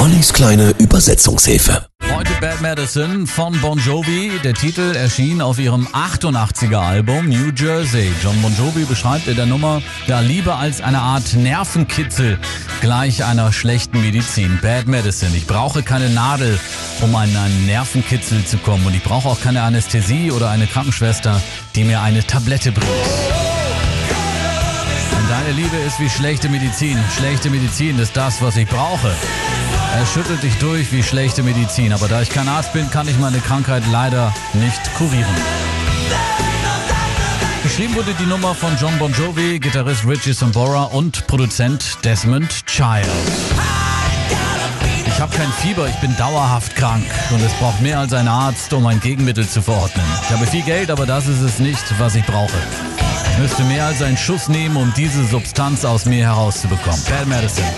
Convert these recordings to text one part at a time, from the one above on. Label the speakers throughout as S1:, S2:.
S1: Ollis kleine Übersetzungshilfe.
S2: Heute Bad Medicine von Bon Jovi. Der Titel erschien auf ihrem 88er Album New Jersey. John Bon Jovi beschreibt in der Nummer ja Liebe als eine Art Nervenkitzel gleich einer schlechten Medizin. Bad Medicine. Ich brauche keine Nadel, um an einen Nervenkitzel zu kommen. Und ich brauche auch keine Anästhesie oder eine Krankenschwester, die mir eine Tablette bringt. Deine Liebe ist wie schlechte Medizin. Schlechte Medizin ist das, was ich brauche. Er schüttelt dich durch wie schlechte Medizin, aber da ich kein Arzt bin, kann ich meine Krankheit leider nicht kurieren. Geschrieben wurde die Nummer von John Bon Jovi, Gitarrist Richie Sambora und Produzent Desmond Child. Ich habe kein Fieber, ich bin dauerhaft krank und es braucht mehr als ein Arzt, um ein Gegenmittel zu verordnen. Ich habe viel Geld, aber das ist es nicht, was ich brauche. Ich müsste mehr als einen Schuss nehmen, um diese Substanz aus mir herauszubekommen. Bad Medicine.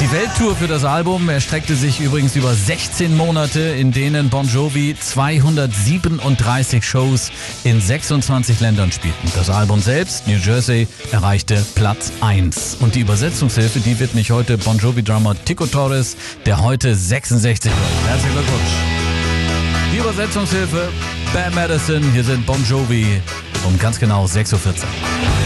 S2: Die Welttour für das Album erstreckte sich übrigens über 16 Monate, in denen Bon Jovi 237 Shows in 26 Ländern spielten. Das Album selbst, New Jersey, erreichte Platz 1. Und die Übersetzungshilfe, die wird mich heute Bon Jovi-Drummer Tico Torres, der heute 66 wird. Herzlichen Glückwunsch. Die Übersetzungshilfe, Bad Medicine, hier sind Bon Jovi um ganz genau 6.14 Uhr.